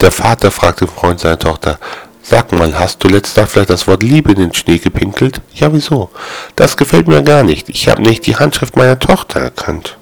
Der Vater fragte den Freund seiner Tochter, Sag mal, hast du letztes Tag vielleicht das Wort Liebe in den Schnee gepinkelt? Ja, wieso? Das gefällt mir gar nicht. Ich habe nicht die Handschrift meiner Tochter erkannt.